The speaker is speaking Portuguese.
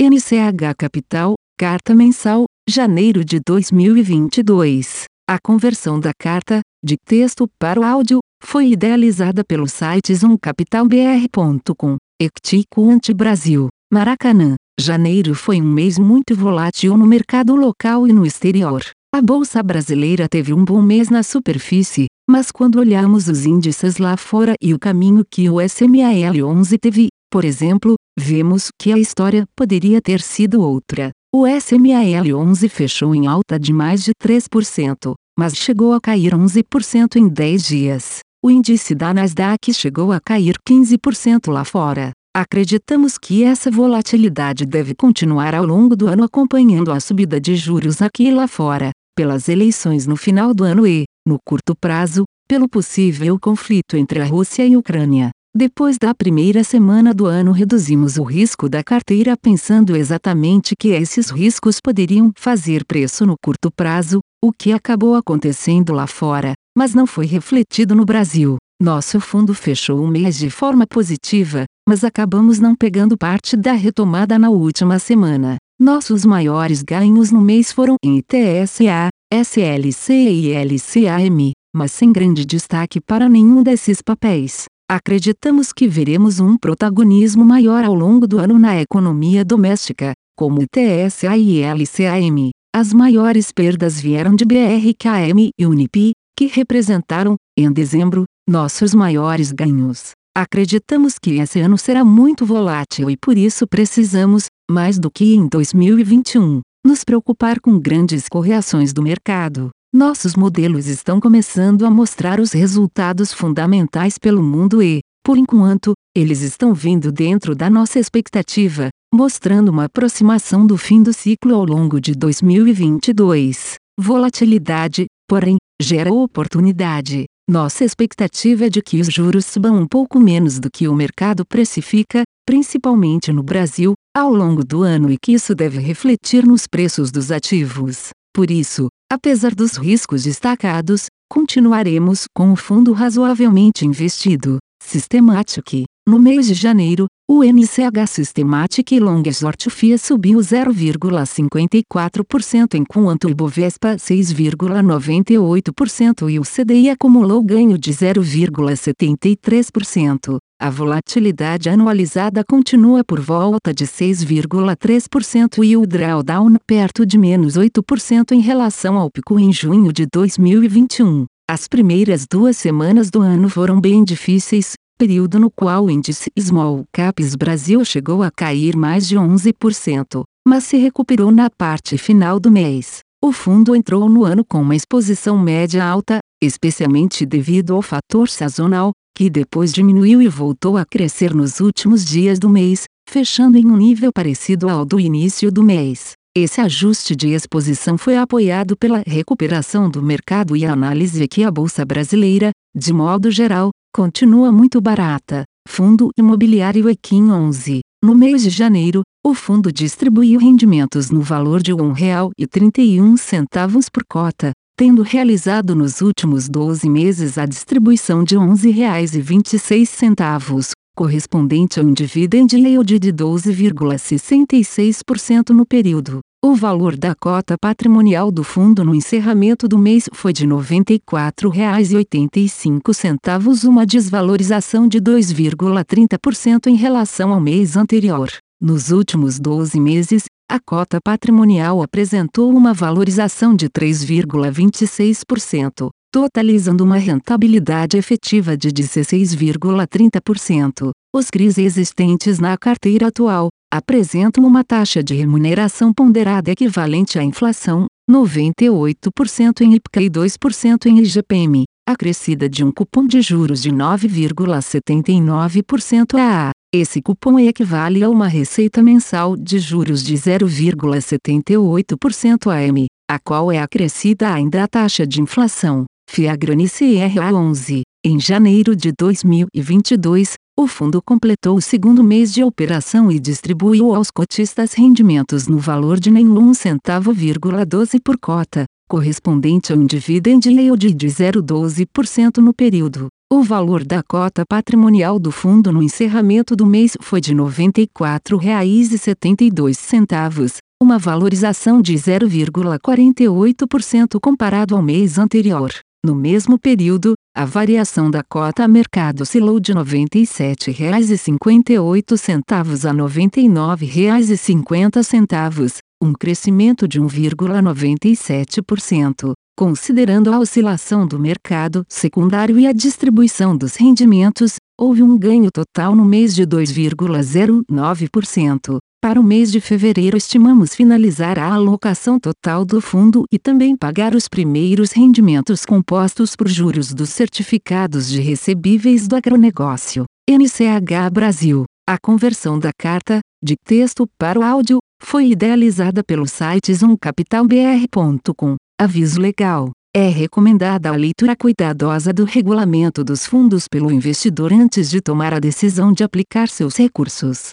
NCH Capital, Carta Mensal, janeiro de 2022. A conversão da carta, de texto para o áudio, foi idealizada pelo site zoomcapitalbr.com. Ectico Anti-Brasil, Maracanã. Janeiro foi um mês muito volátil no mercado local e no exterior. A bolsa brasileira teve um bom mês na superfície, mas quando olhamos os índices lá fora e o caminho que o SMAL 11 teve, por exemplo, vemos que a história poderia ter sido outra. O SMAL 11 fechou em alta de mais de 3%, mas chegou a cair 11% em 10 dias. O índice da Nasdaq chegou a cair 15% lá fora. Acreditamos que essa volatilidade deve continuar ao longo do ano acompanhando a subida de juros aqui e lá fora, pelas eleições no final do ano e, no curto prazo, pelo possível conflito entre a Rússia e a Ucrânia. Depois da primeira semana do ano reduzimos o risco da carteira pensando exatamente que esses riscos poderiam fazer preço no curto prazo, o que acabou acontecendo lá fora, mas não foi refletido no Brasil. Nosso fundo fechou o mês de forma positiva, mas acabamos não pegando parte da retomada na última semana. Nossos maiores ganhos no mês foram em ITSA, SLC e LCAM, mas sem grande destaque para nenhum desses papéis. Acreditamos que veremos um protagonismo maior ao longo do ano na economia doméstica, como ITSA e LCAM. As maiores perdas vieram de BRKM e Unip, que representaram, em dezembro, nossos maiores ganhos. Acreditamos que esse ano será muito volátil e por isso precisamos, mais do que em 2021, nos preocupar com grandes correções do mercado. Nossos modelos estão começando a mostrar os resultados fundamentais pelo mundo e, por enquanto, eles estão vindo dentro da nossa expectativa, mostrando uma aproximação do fim do ciclo ao longo de 2022. Volatilidade, porém, gera oportunidade. Nossa expectativa é de que os juros subam um pouco menos do que o mercado precifica, principalmente no Brasil, ao longo do ano e que isso deve refletir nos preços dos ativos. Por isso, apesar dos riscos destacados, continuaremos com o fundo razoavelmente investido. Systematic. No mês de janeiro, o NCH Systematic Long Short FIA subiu 0,54% enquanto o Ibovespa 6,98% e o CDI acumulou ganho de 0,73%. A volatilidade anualizada continua por volta de 6,3% e o drawdown perto de menos 8% em relação ao pico em junho de 2021. As primeiras duas semanas do ano foram bem difíceis, período no qual o índice Small Caps Brasil chegou a cair mais de 11%, mas se recuperou na parte final do mês. O fundo entrou no ano com uma exposição média alta, especialmente devido ao fator sazonal, que depois diminuiu e voltou a crescer nos últimos dias do mês, fechando em um nível parecido ao do início do mês. Esse ajuste de exposição foi apoiado pela recuperação do mercado e a análise que a bolsa brasileira, de modo geral, continua muito barata. Fundo Imobiliário Equim 11. No mês de janeiro, o fundo distribuiu rendimentos no valor de R$ 1,31 por cota, tendo realizado nos últimos 12 meses a distribuição de R$ 11,26, correspondente a um dividend yield de 12,66% no período. O valor da cota patrimonial do fundo no encerramento do mês foi de R$ 94,85, uma desvalorização de 2,30% em relação ao mês anterior. Nos últimos 12 meses, a cota patrimonial apresentou uma valorização de 3,26%, totalizando uma rentabilidade efetiva de 16,30%. Os CRIs existentes na carteira atual apresentam uma taxa de remuneração ponderada equivalente à inflação, 98% em IPCA e 2% em IGPM, acrescida de um cupom de juros de 9,79% a esse cupom equivale a uma receita mensal de juros de 0,78% AM, a qual é acrescida ainda a taxa de inflação, Fiagrani CRA 11. Em janeiro de 2022, o fundo completou o segundo mês de operação e distribuiu aos cotistas rendimentos no valor de nenhum centavo,12 por cota, correspondente a um dividend yield de 0,12% no período. O valor da cota patrimonial do fundo no encerramento do mês foi de R$ 94,72, uma valorização de 0,48% comparado ao mês anterior. No mesmo período, a variação da cota mercado oscilou de R$ 97,58 a R$ 99,50, um crescimento de 1,97%. Considerando a oscilação do mercado secundário e a distribuição dos rendimentos, houve um ganho total no mês de 2,09%. Para o mês de fevereiro, estimamos finalizar a alocação total do fundo e também pagar os primeiros rendimentos compostos por juros dos certificados de recebíveis do agronegócio. NCH Brasil. A conversão da carta, de texto para o áudio, foi idealizada pelo site zoomcapitalbr.com. Aviso legal. É recomendada a leitura cuidadosa do regulamento dos fundos pelo investidor antes de tomar a decisão de aplicar seus recursos.